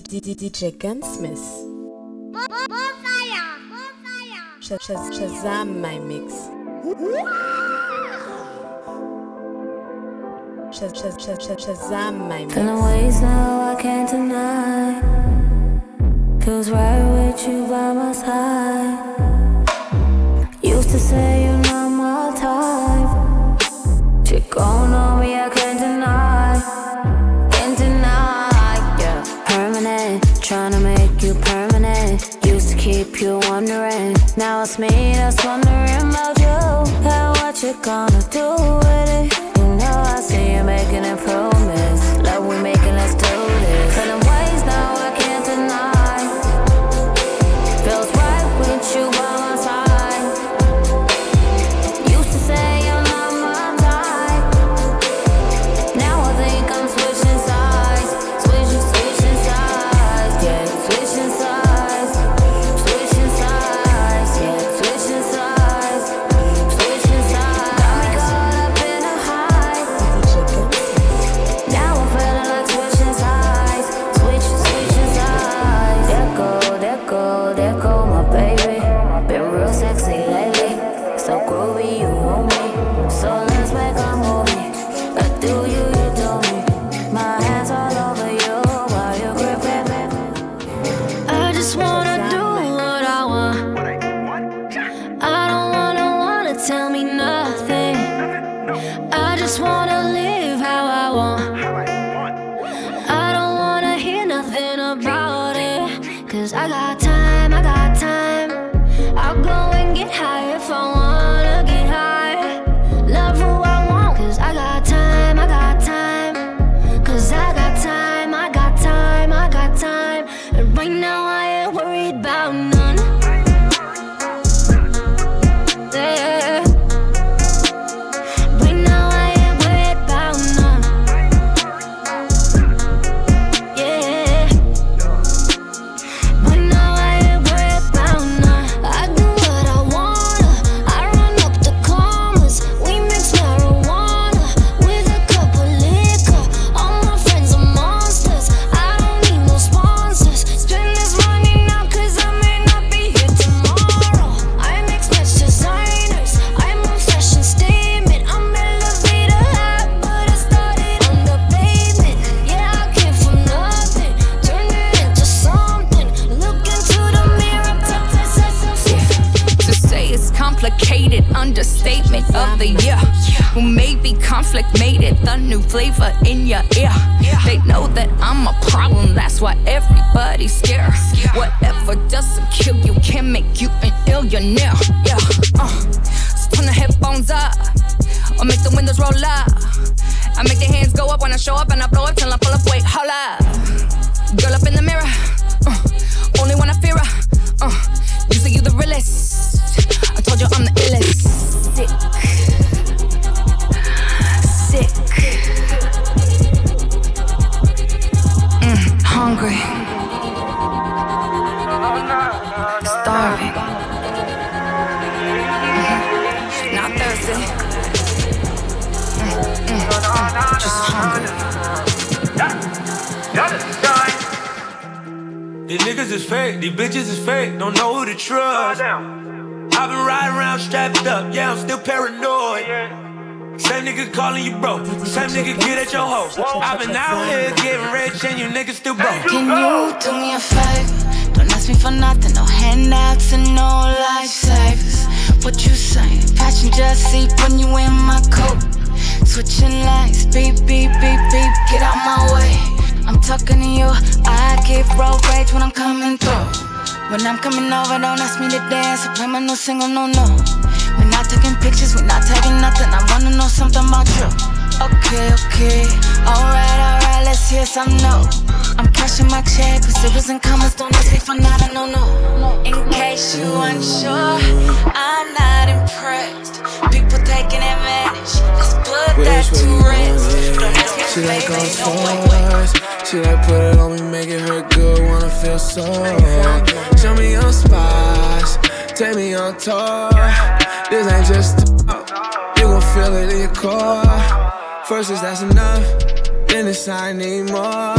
DJ Gunsmith. Sh- sh- Shazam my mix. Sh- sh- sh- sh- Shazam my mix. Feeling ways now I can't deny. Feels right with you by my side. Used to say you permanent. Used to keep you wondering. Now it's me that's wondering about you. And what you gonna do with it? You know I see you making improvements. Flavor in your ear. They know that I'm a problem, that's why everybody's scared. Whatever doesn't kill you can make you an illionaire. Yeah, uh, so turn the headphones up, or make the windows roll up. I make the hands go up when I show up, and I blow up till I pull up. Wait, hold up. Girl up in the mirror, niggas is fake, these bitches is fake, don't know who to trust. I've been riding around strapped up, yeah, I'm still paranoid. Same nigga calling you broke, same nigga get at your hoe. I've been out here getting rich and you niggas still broke. Can you do me a favor? Don't ask me for nothing, no handouts and no lifesavers. What you saying? Passenger seat when you in my coat. Switching lanes, beep, beep, beep, beep, get out my way. I'm talking to you, I get road rage when I'm coming through. When I'm coming over, don't ask me to dance. I play my new single, no, no. We're not taking pictures, we're not taking nothing. I wanna know something about you. Okay, okay, alright, alright, let's hear some no. I'm cashing my check, cause it was in comments, don't ask me for nada, no, no. In case you unsure, I'm not impressed. People taking advantage, let's put that to rest. Don't ask me She like all no. She like put it on me, make it hurt good, wanna feel so. Show me your spots, take me on tour. This ain't just talk, you gon' feel it in your core. First is that's enough, then it's I need more.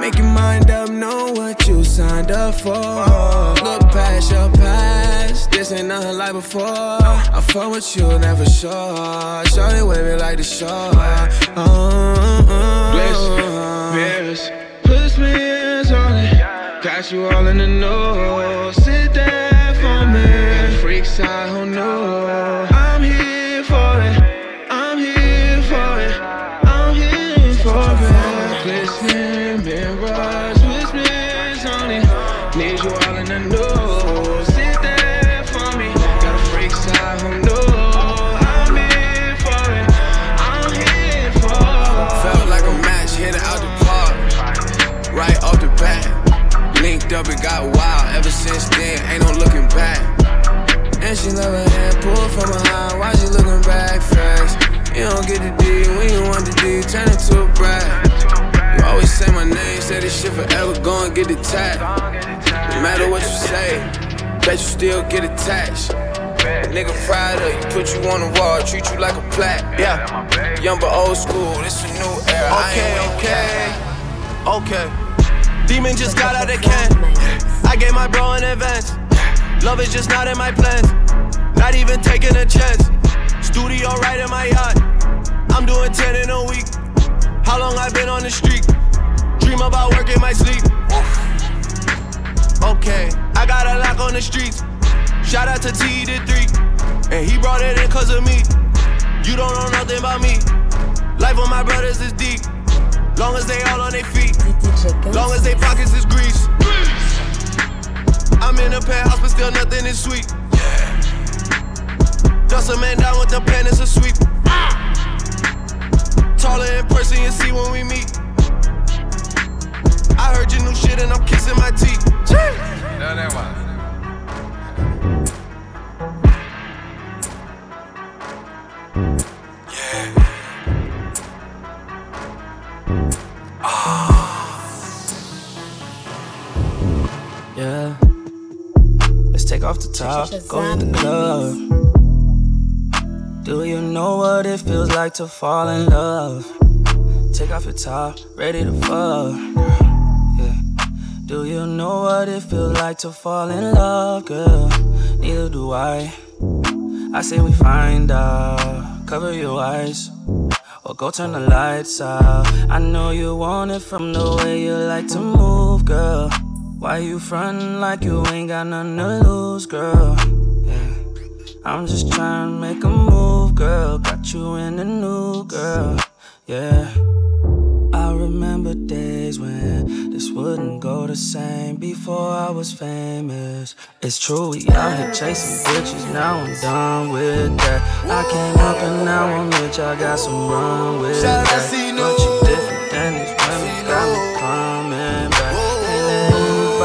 Make your mind up, know what you signed up for. Look past your past, this ain't nothing like before. I fuck with you, never sure. Shorty wavy like the shore. Uh, uh, Bliss, put me on it. Got you all in the know. Sit there for me. Freaks out who know. Linked up, it got wild. Ever since then, ain't no looking back. And she love her hand pulled from behind. Why she looking back fast? You don't get the D when you want the D, turn it to a brag. You always say my name, say this shit forever, go and get the tag. No matter what you say, bet you still get attached. Nigga proud of you, put you on the wall, treat you like a plaque. Yeah, young but old school, this a new era. Okay, okay, okay. Demon just got out of can. I gave my bro an advance. Love is just not in my plans. Not even taking a chance. Studio right in my yacht. I'm doing 10 in a week. How long I been on the street? Dream about work in my sleep. Okay, I got a lock on the streets. Shout out to T the three. And he brought it in cause of me. You don't know nothing about me. Life of my brothers is deep. Long as they all on their feet. Long as they pockets is grease. I'm in a penthouse, but still nothing is sweet. Dust a man down with the pen, it's a sweep. Taller in person, you see when we meet. I heard your new shit and I'm kissing my teeth. Yeah. Let's take off the top, go hit the club. Do you know what it feels like to fall in love? Take off your top, ready to fuck. Yeah. Do you know what it feels like to fall in love, girl? Neither do I. I say we find out, cover your eyes. Or go turn the lights out. I know you want it from the way you like to move, girl. Why you frontin' like you ain't got nothing to lose, girl? Yeah. I'm just trying to make a move, girl. Got you in the new, girl. Yeah. I remember days when this wouldn't go the same before I was famous. It's true, we out here chasing bitches. Now I'm done with that. I came up and now I'm rich. I got some run with that. But you different than these women. Got me coming back. Can't let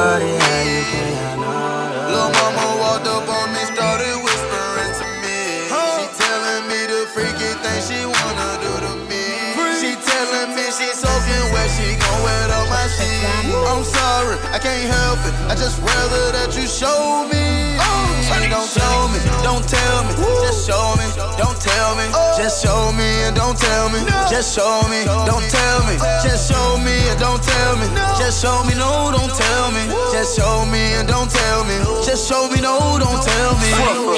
anybody have you. Can't have Lil' mama walked up on me, started whispering to me. She telling me the freaky thing she wanna do to me. She telling me she soaking wet, she gon' wet up my sheets. I'm sorry, I can't help it. I just rather that you show me. Oh. Don't show me, don't tell me, just show me, don't tell me, just show me and don't tell me, just show me, don't tell me, just show me and don't tell me, just show me, no, don't tell me, just show me and don't tell me, just show me, no, don't tell me.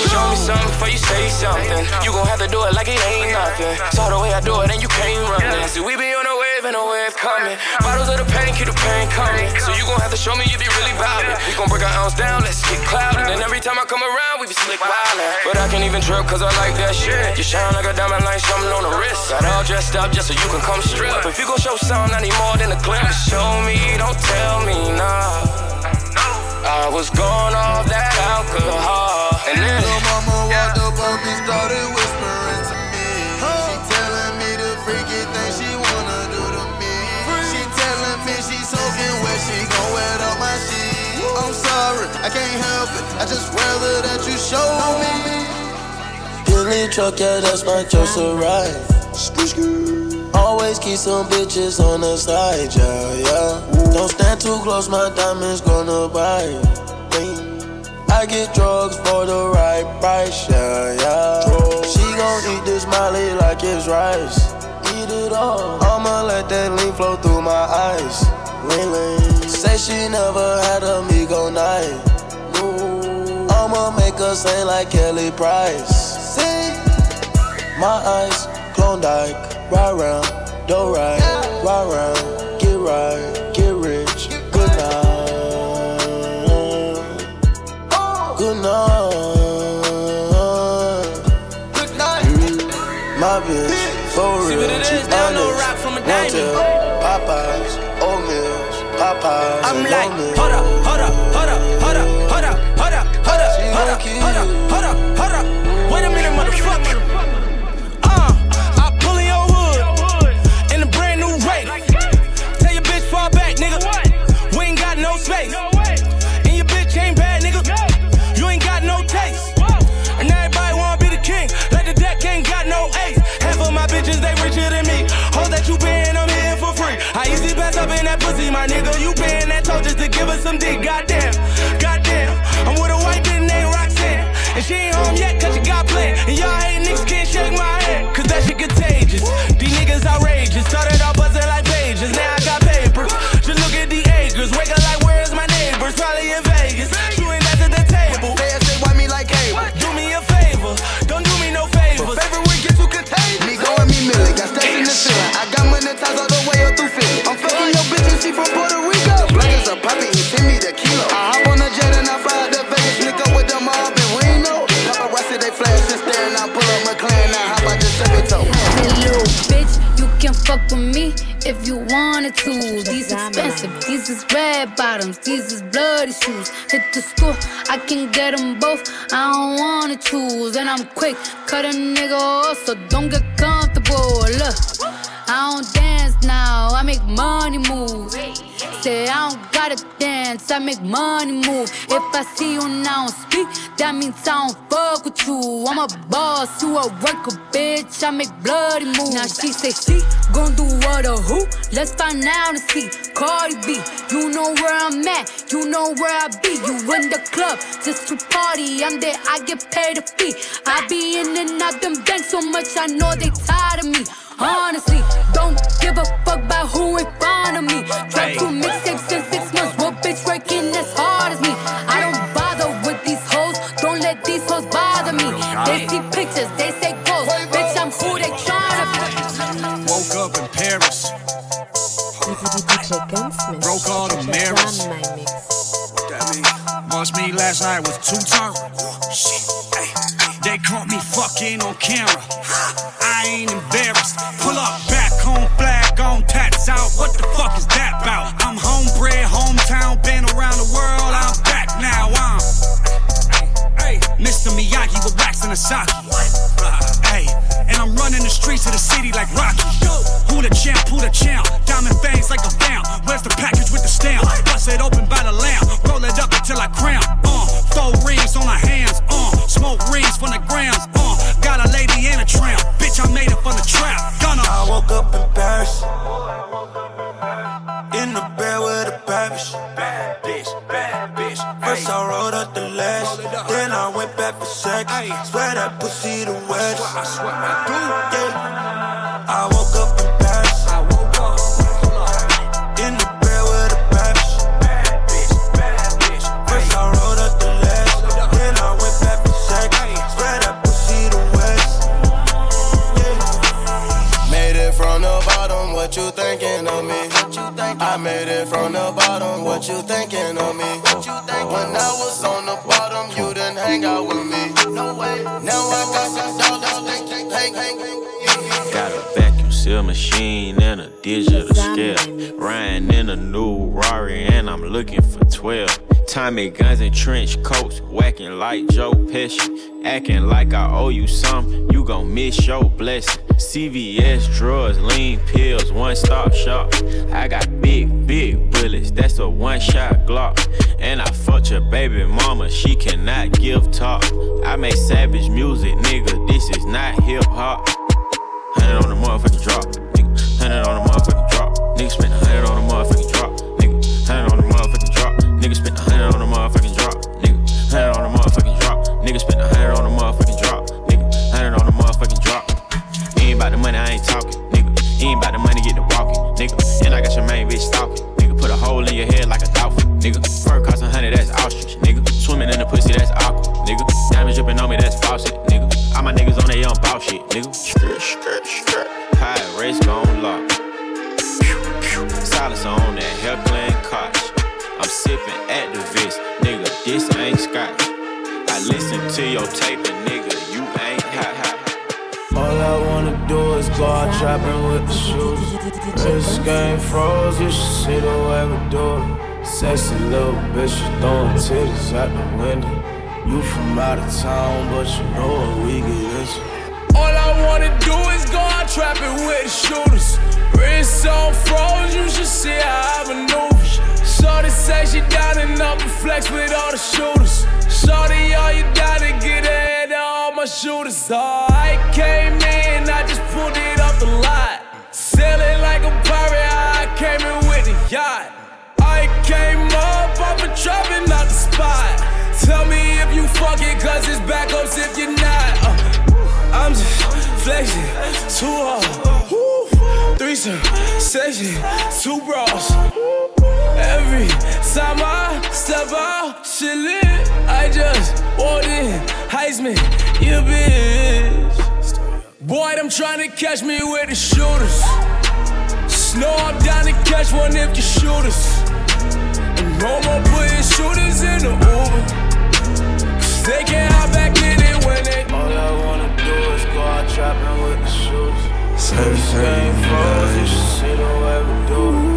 Show me something before you say something. You gon' have to do it like it ain't nothing. Saw the way I do it and you can't run it. See, we be on a wave and a wave coming. Bottles of the pain, keep the pain coming. So you gon' have to show me if you really bout it. We gon' break our ounce down, let's get clouded. And every time I come around, we be slick wildin'. But I can't even trip cause I like that shit. You shine like a diamond, like something on the wrist. Got all dressed up just so you can come strip. If you gon' show something, I need more than a glimpse. Show me, don't tell me nah. I was gone off that alcohol. And then Lil' mama walked up on me, started whispering I'm I can't help it. I just rather that you show me. Billy truck, yeah, that's my choice to ride. Always keep some bitches on the side, yeah, yeah. Don't stand too close, my diamonds gonna bite. I get drugs for the right price, yeah, yeah. She gon' eat this molly like it's rice. Eat it all. I'ma let that lean flow through my eyes. Lean, lean. Say she never had a Migo night. I'ma make her sing like Kelly Price. See? My eyes, Klondike, ride round, do right, ride round, get right, get rich, good night, good night, good night. My bitch, for real, honest, won't tell. Popeyes, oatmeal, Popeyes, I'm like, hold up, pussy, my nigga. You paying that toll just to give us some dick. Goddamn, goddamn. I'm with a white bitch named Roxanne. And she ain't home yet, cause she got planned. And y'all hate niggas can't shake my Hit school, I can get them both. I don't wanna choose, and I'm quick, cut a nigga off, so don't get comfortable. Look, I don't dance now, I make money move. Say I don't gotta dance, I make money move. If I see you now speak, that means I don't fuck with you. I'm a boss, you a worker, bitch. I make bloody moves. Now she say she gon' do what or who? Let's find out and see. Cardi B, you know where I'm at, you know where I be. You in the club just to party. I'm there, I get paid a fee. I be in and out them banks so much, I know they tired of me. Honestly, don't give a fuck about who in front of me. Drop two mixtapes in six months. What bitch working as hard as me? I don't bother with these hoes. Don't let these hoes bother me. They see pictures, they say ghosts. Bitch, I'm who they tryna be. Woke up in Paris. Broke all the mirrors. What that mean? Must me last night was two turn. Shit, ay. They caught me fucking on camera. I ain't Tommy guns and trench coats, whacking like Joe Pesci. Acting like I owe you something, you gon' miss your blessing. CVS drugs, lean pills, one stop shop. I got big, big bullets, that's a one shot Glock. And I fucked your baby mama, she cannot give talk. I make savage music, nigga, this is not hip hop. Hundred on the motherfucking drop, nigga. Hundred on the motherfucking drop, nigga. Spend a hundred on the motherfucking drop, to your tape, and nigga, you ain't hot. hot. All I wanna do is go out trapping with the shooters. This game froze, you should see the way we do it. Sexy little bitch, you throwing titties out the window. You from out of town, but you know what we get into. All I wanna do is go out trapping with the shooters. Wrist on froze, you should see how I maneuver. Shorty say she down and up and flex with all the shooters. Shorty, all you to get of all my shooters. Oh, I came in, I just pulled it off the lot. Sailing like a pirate, I came in with the yacht. I came up off a trapping out the spot. Tell me if you fuck it, cause it's backups if you're not. Uh, I'm just flexing too hard. Woo. Threesome, section, two bras. Every time I step out, shit lit. I just walked in, Heisman, you bitch. Boy, I'm trying to catch me with the shooters. Snow, I'm down to catch one if you shoot us. And no more putting shooters in the Uber. Cause they can't hop back in it when they. All I wanna do is go out trapping with the shooters. This game froze, you should see the way we do it.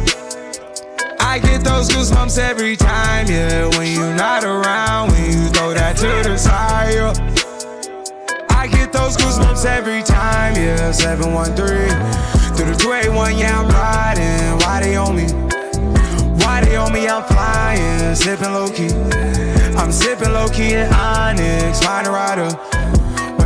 I get those goosebumps every time, yeah. When you're not around, when you throw that to the side. yeah. I get those goosebumps every time, yeah. 713 through the 281, yeah, I'm riding. Why they on me? Why they on me? I'm flying, sipping low key. I'm sipping low key in Onyx, find a rider.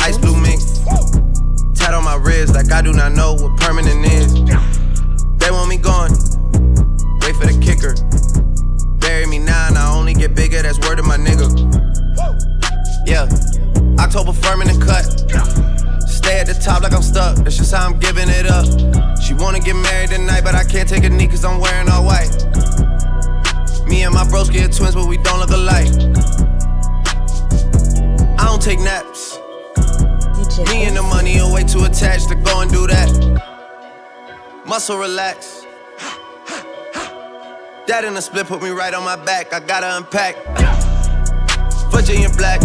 Ice blue mink. Tat on my wrist like I do not know what permanent is. They want me gone, wait for the kicker. Bury me now and I only get bigger, that's word of my nigga. Yeah, October firm the cut. Stay at the top like I'm stuck, that's just how I'm giving it up. She wanna get married tonight, but I can't take a knee cause I'm wearing all white. Me and my bros get twins, but we don't look alike. I don't take naps. Me and the money are way too attached to go and do that. Muscle relax. That in the split put me right on my back. I gotta unpack. Virginia black.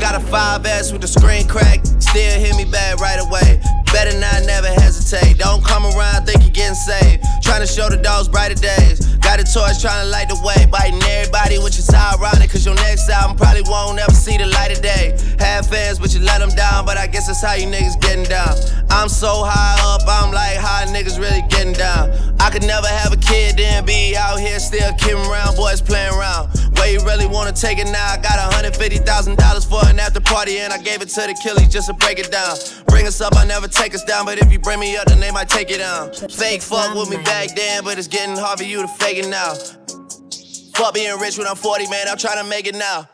5S with the screen crack, still hit me back right away. Better not never hesitate. Don't come around think you're getting saved. Trying to show the dogs brighter days. Got a torch trying to light the way. Biting everybody, which is ironic. Cause your next album probably won't ever see the light of day. Have fans, but you let them down. But I guess that's how you niggas getting down. I'm so high up, I'm like, how niggas really getting down? I could never have a kid, then be out here still kidding around, boys playing around. Where you really wanna take it now? I got $150,000 for an after party, and I gave it to the killies just to break it down. Bring us up, I never take us down, but if you bring me up, then they might take it down. Fake fuck with me back then, but it's getting hard for you to fake it now. Fuck being rich when I'm 40, man, I'm trying to make it now.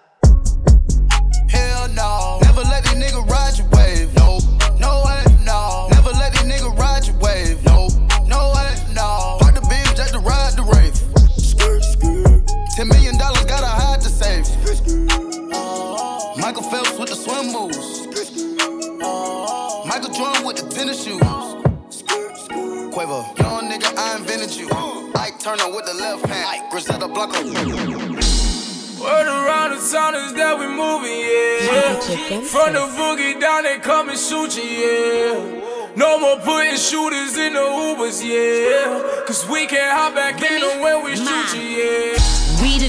Yeah. From the boogie down, they come and shoot you, yeah. No more putting shooters in the Ubers, yeah. Cause we can't hop back in when we shoot you, yeah.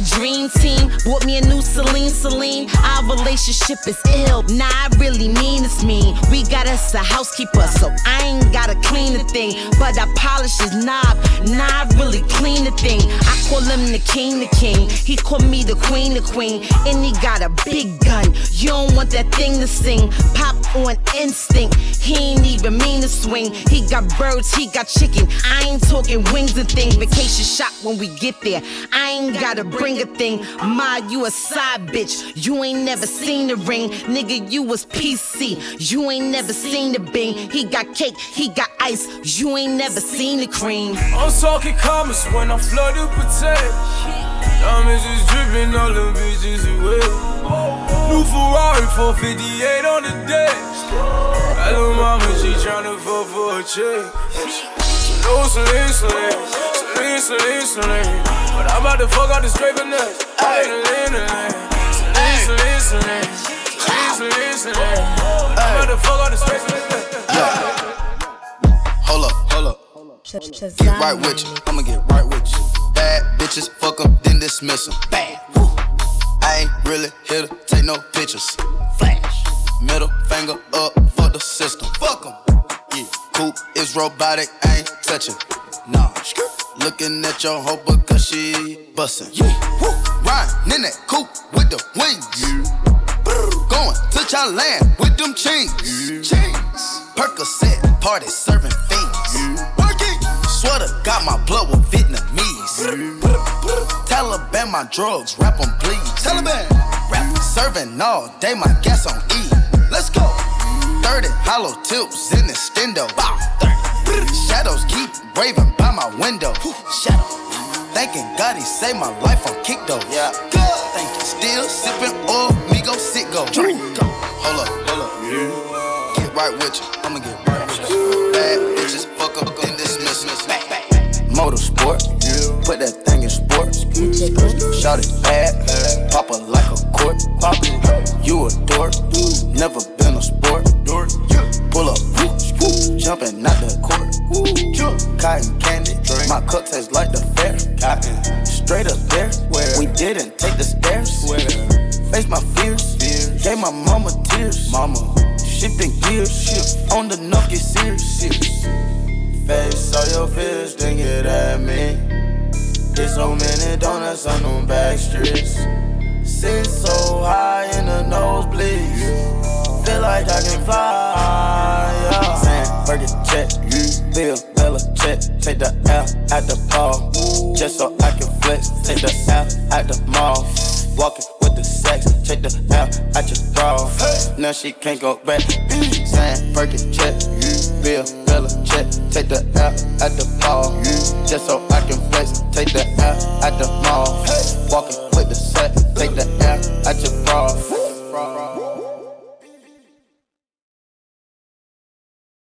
Dream team. Bought me a new Celine Celine. Our relationship is ill. Nah, I really mean it's mean. We got us a housekeeper, so I ain't gotta clean the thing. But I polish his knob. Nah, I really clean the thing. I call him the king, the king. He call me the queen, the queen. And he got a big gun. You don't want that thing to sing. Pop on instinct. He ain't even mean to swing. He got birds, he got chicken. I ain't talking wings and things. Vacation shop when we get there. I ain't gotta bring a thing. Ma, you a side bitch. You ain't never seen the ring. Nigga, you was PC. You ain't never seen the bing. He got cake, he got ice. You ain't never seen the cream. I'm talking commas when I flood the potato. Diamonds is dripping, all them bitches away. New Ferrari 458 on the deck. Little mama, she tryna fuck for a check. No Celine, Celine, Celine, Celine. But I'm about to fuck out the scraper nuts. Celine, Celine, Celine, Celine, Celine, Celine, Celine. I'm about to fuck out the scraper nuts. Hold up, hold up. Get right with you. I'ma get right with you. Bad bitches, fuck them, then dismiss them. Bad. Woo. I ain't really here to take no pictures. Flash. Middle finger up for the system. Fuck them. Yeah. Coop is robotic, I ain't touching. Nah. Looking at your hoe because she bustin'. Yeah. Woo. Riding in that coupe with the wings. Yeah. Going to Thailand with them chains. Yeah. Chains. Percocet, party serving fiends. Yeah. Working. Sweater got my blood with Vietnamese. Yeah. Taliban, my drugs, rap on please. Taliban. Rap serving all day, my gas on E. Let's go. 30 hollow tips in the stendo. Bow. Shadows keep raving by my window. Shadow. Thanking God he saved my life on kick though. Yeah. Thank you. Still sipping oil, me go sit go. Drink. Hold up, hold up. Yeah. Get right with you. I'ma get cup tastes like the fair. Cotton. Straight up there. Where? We didn't take the stairs. Face my fears. Gave my mama tears. Mama. Shifting gears. Shift. On the nuff, get serious. Face all your fears, then get at me. There's so many donuts on them back streets. Sit so high in the nose nosebleeds. Feel like I can fly. Yeah. Sam, Burger check. Bill, Check. Take the L at the ball. Just so I can flex. Take the L at the mall. Walking with the sex. Take the L at your bra. Now she can't go back. Sam, Burger check. Bill, Bella check. Take the L at the ball. Just so I can flex. Take the L at the mall. Walking with the sex, Take the L at your bra.